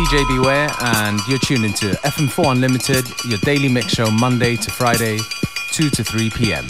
DJ Beware, and you're tuned into FM4 Unlimited, your daily mix show Monday to Friday, 2 to 3 p.m.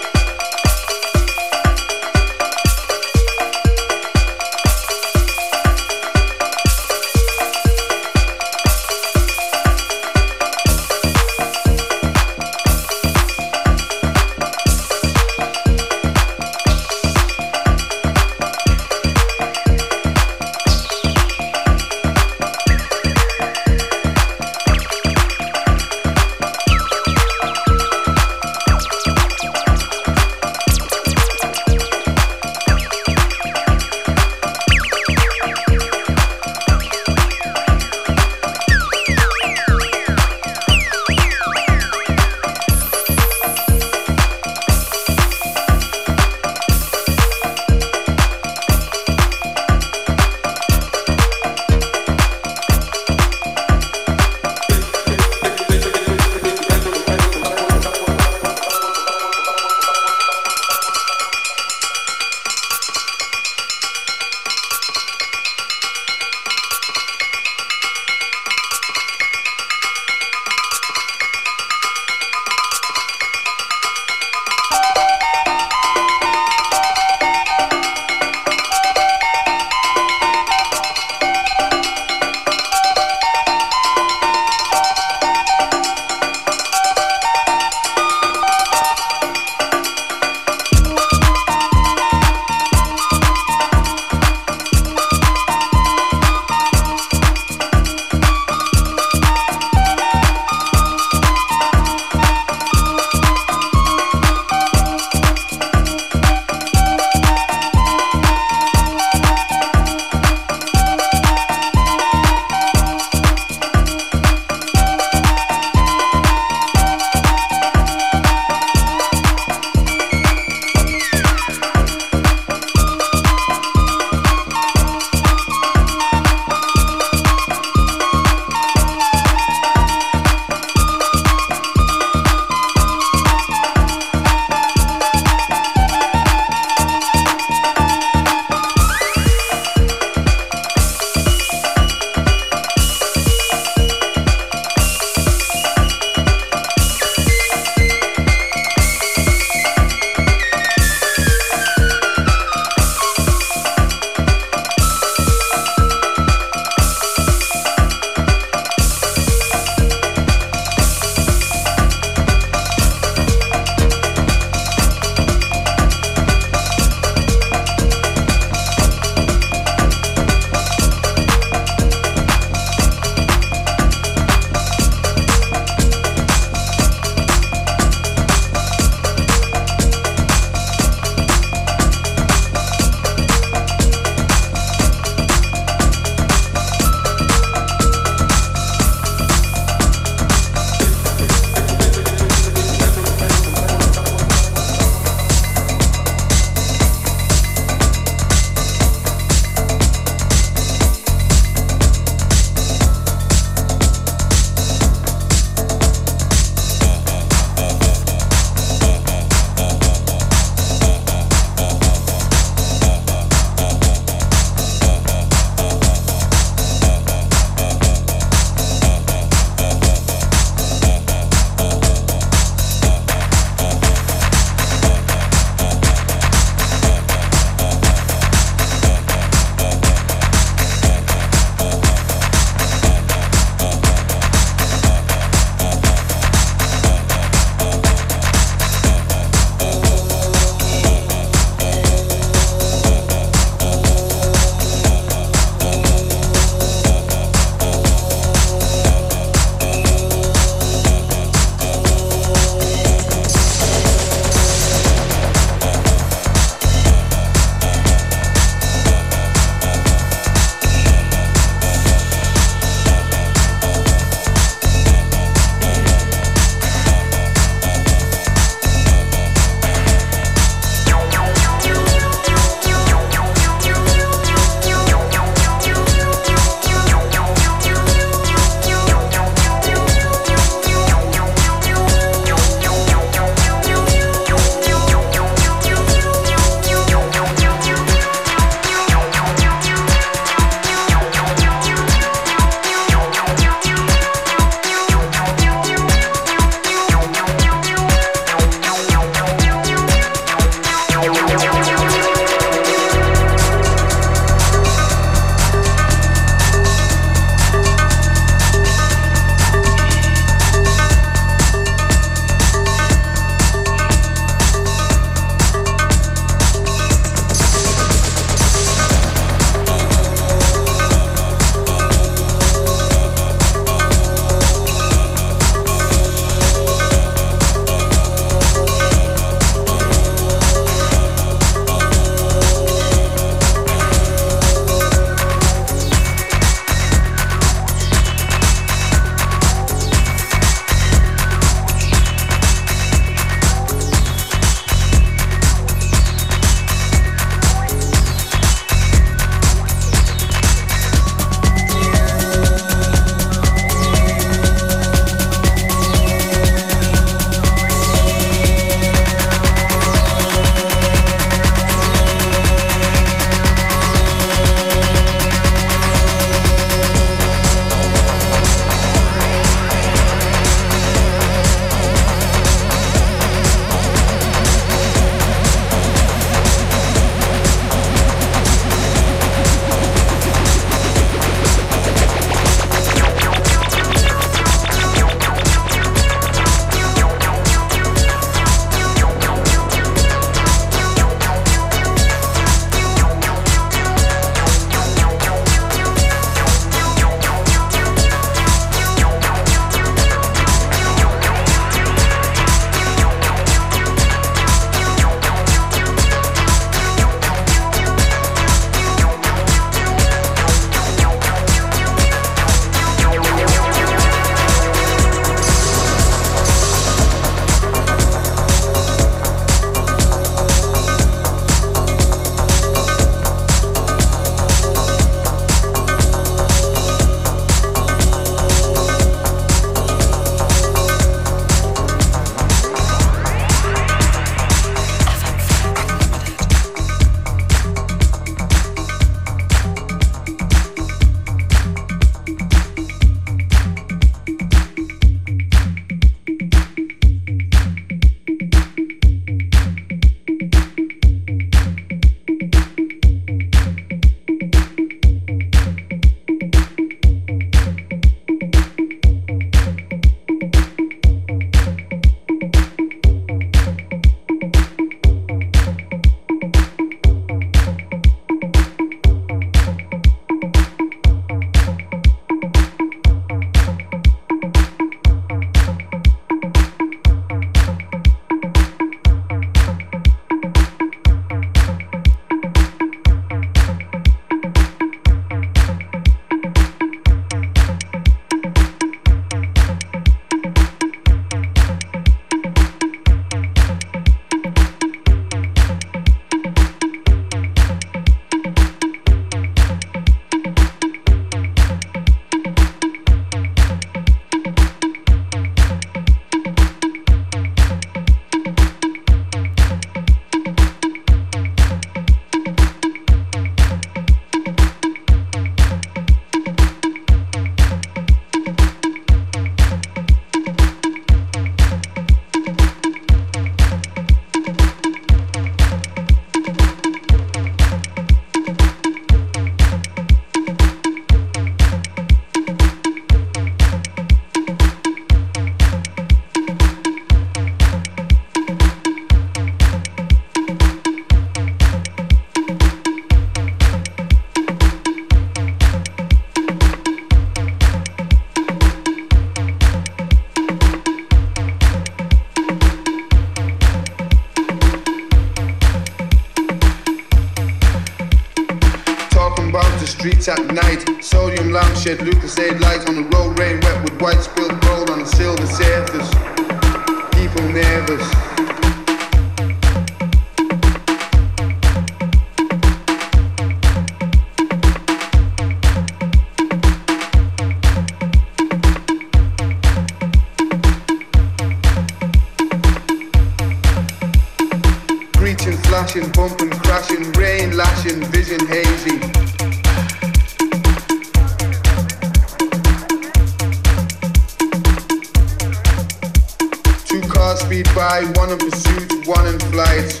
pursuit, one in flight.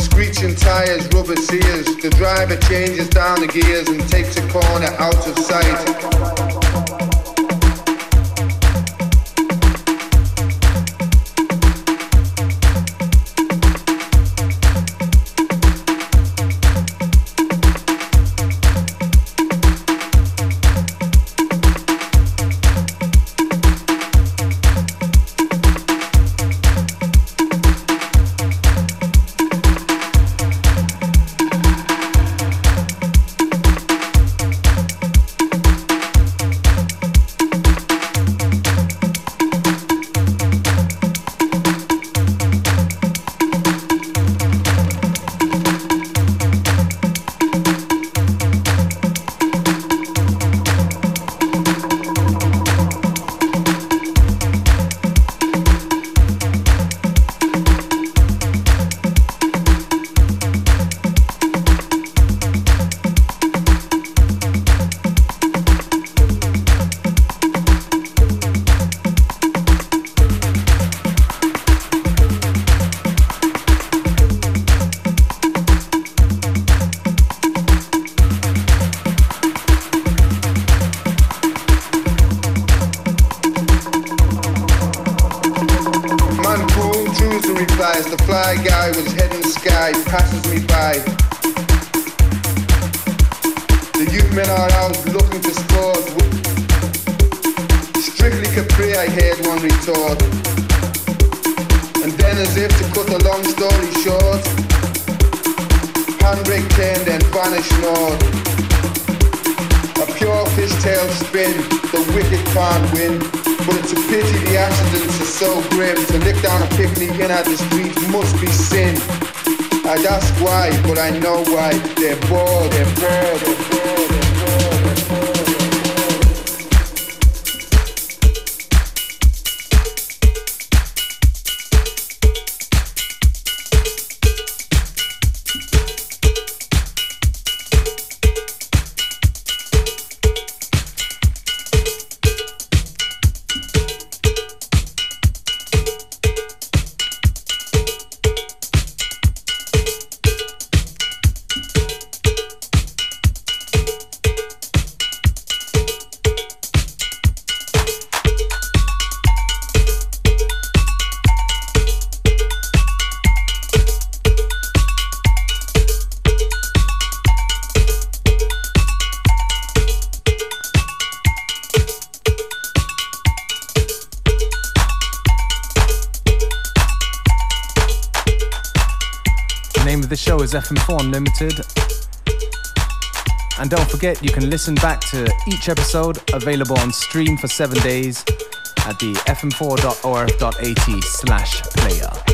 Screeching tires, rubber sears. The driver changes down the gears and takes a corner out of sight. And then as if to cut a long story short, handbrake turned and vanished north. A pure fishtail spin, the wicked can't win. But it's a pity the accidents are so grim. To lick down a picnic in at the street must be sin. I'd ask why, but I know why. They're bored, they're bored, they're bored. Is FM4 Unlimited. And don't forget, you can listen back to each episode available on stream for seven days at the fm4.orf.at slash player.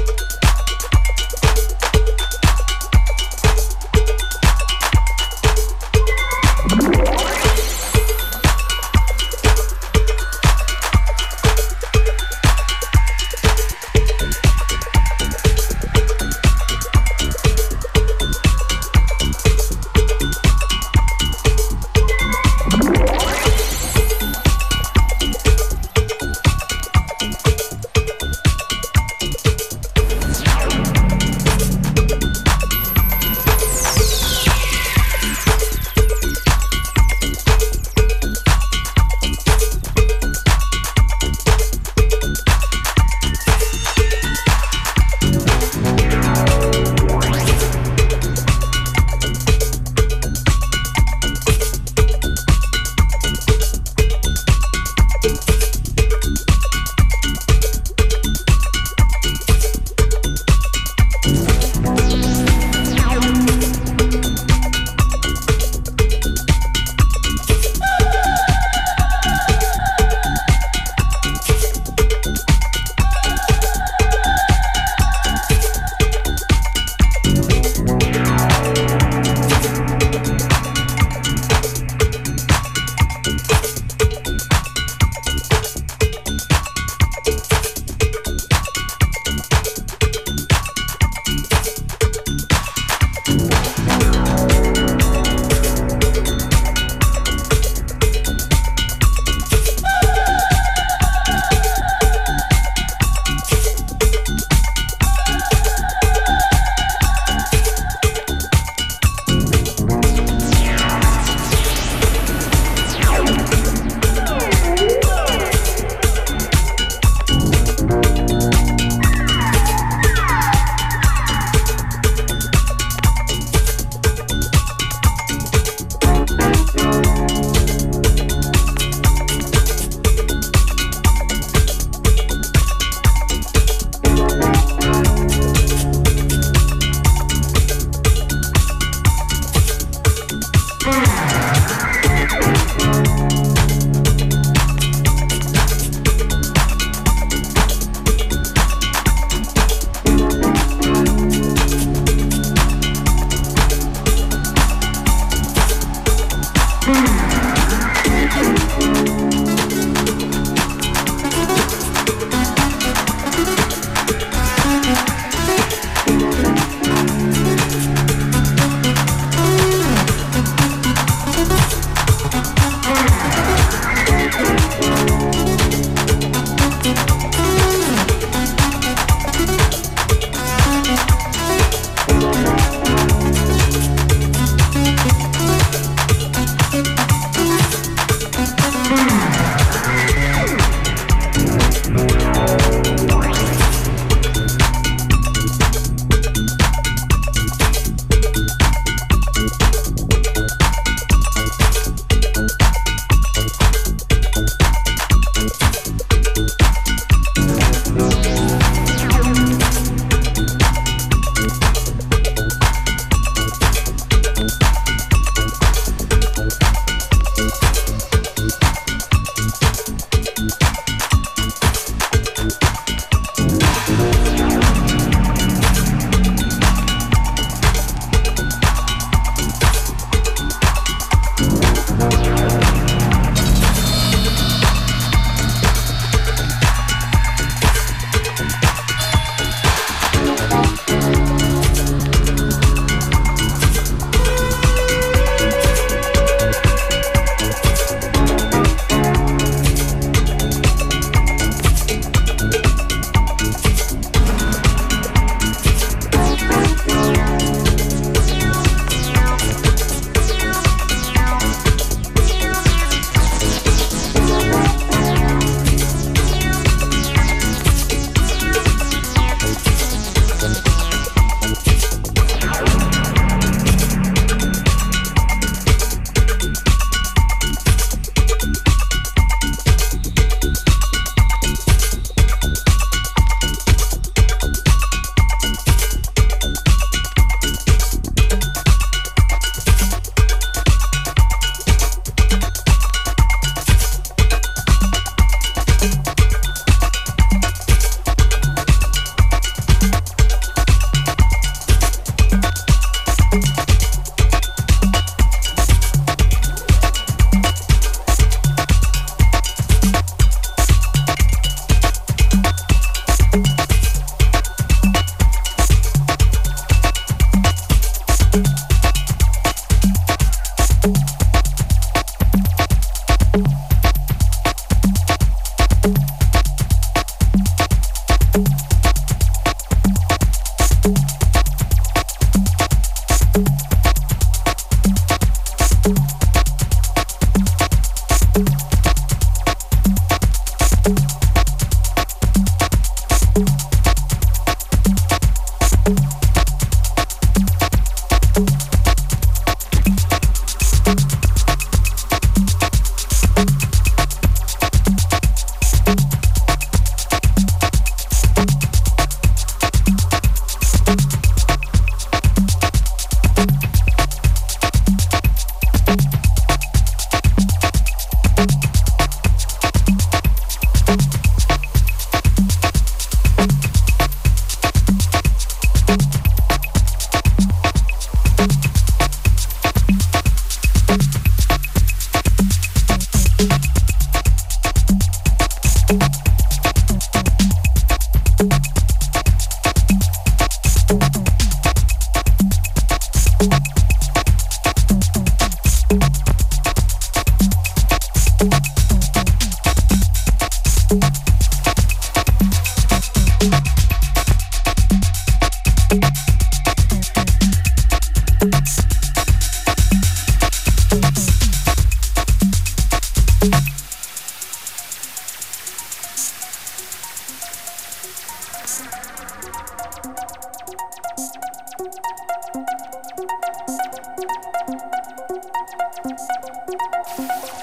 Thank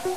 you.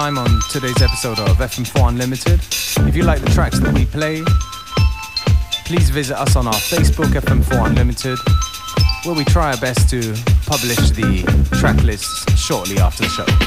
time on today's episode of FM4 Unlimited. If you like the tracks that we play, please visit us on our Facebook, FM4 Unlimited, where we try our best to publish the track lists shortly after the show.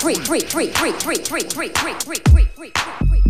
free, free, free, free, free, free, free, free, free, free, free, free, free.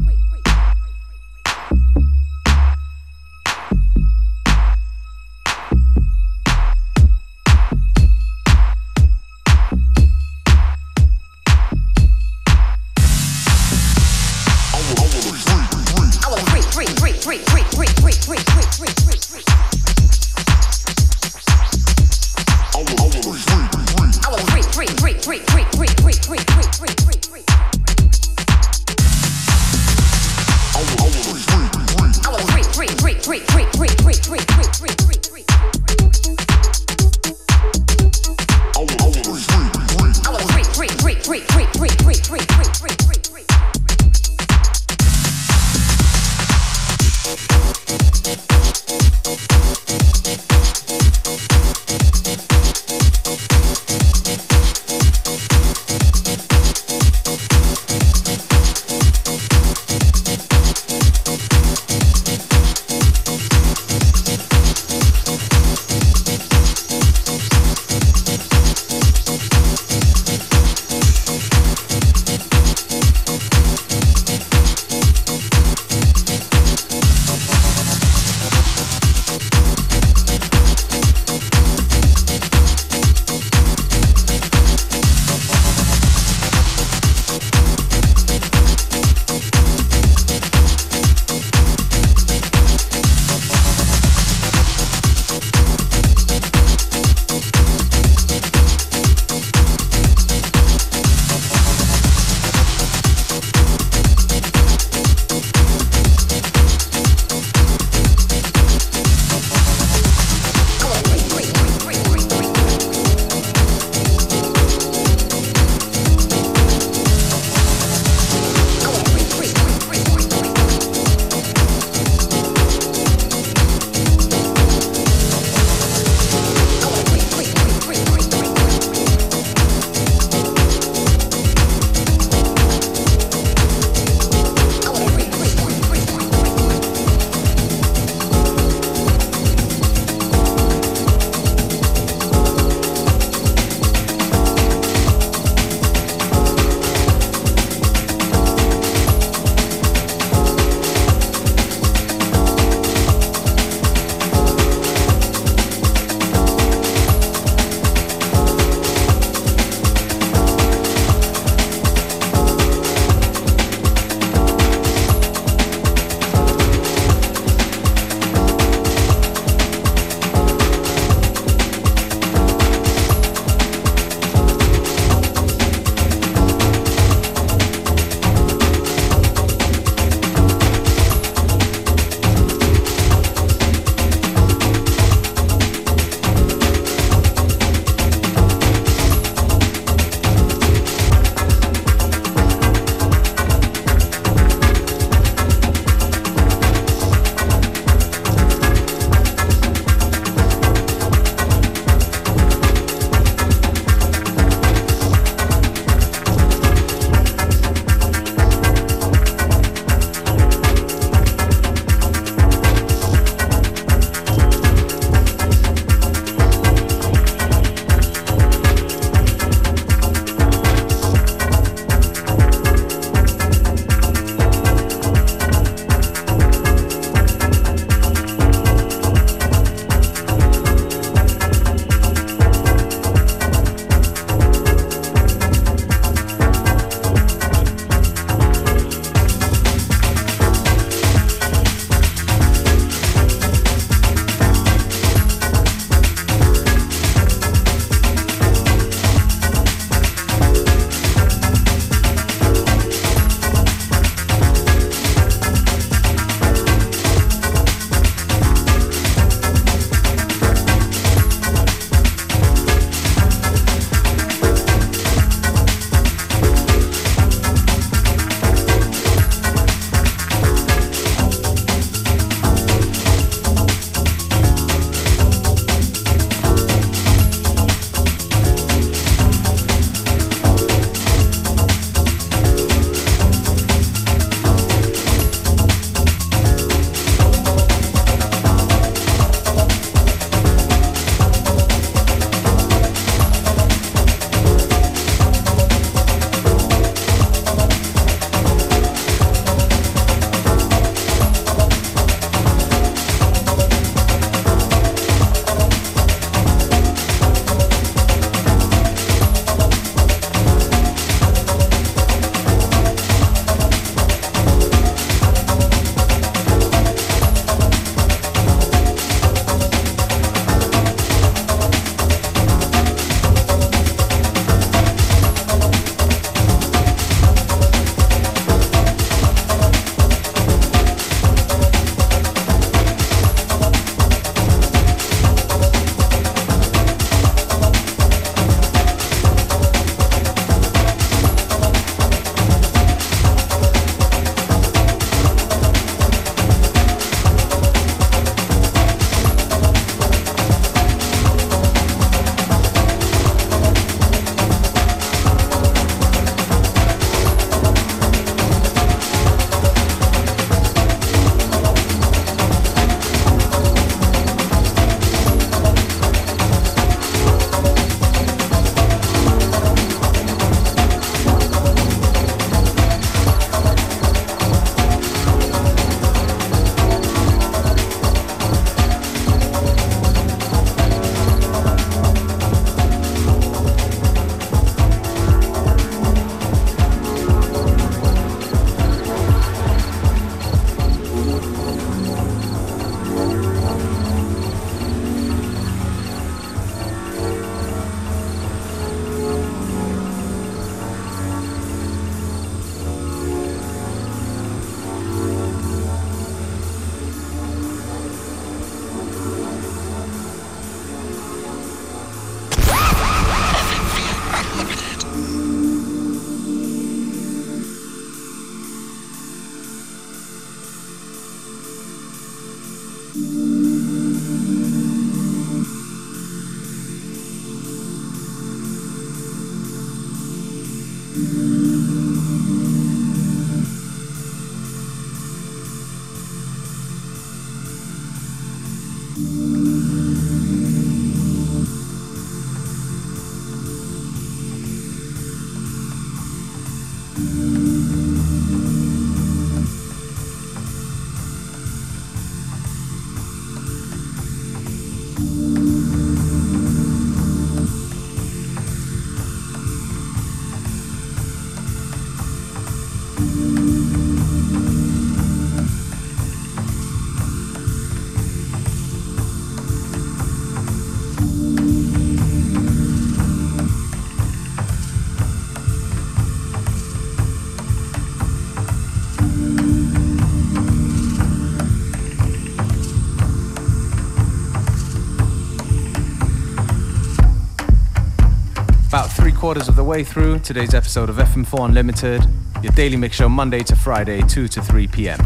Quarters of the way through today's episode of FM4 Unlimited, your daily mix show Monday to Friday, 2 to 3 p.m.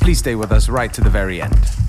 Please stay with us right to the very end.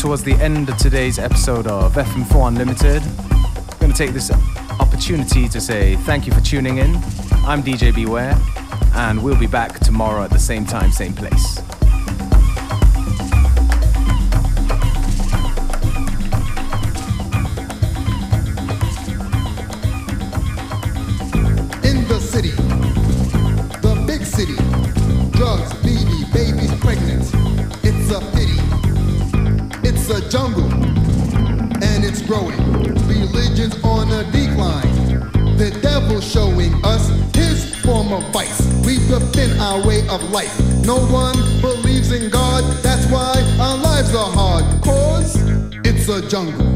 towards the end of today's episode of FM4 Unlimited. I'm going to take this opportunity to say thank you for tuning in. I'm DJ Beware, and we'll be back tomorrow at the same time, same place. jungle.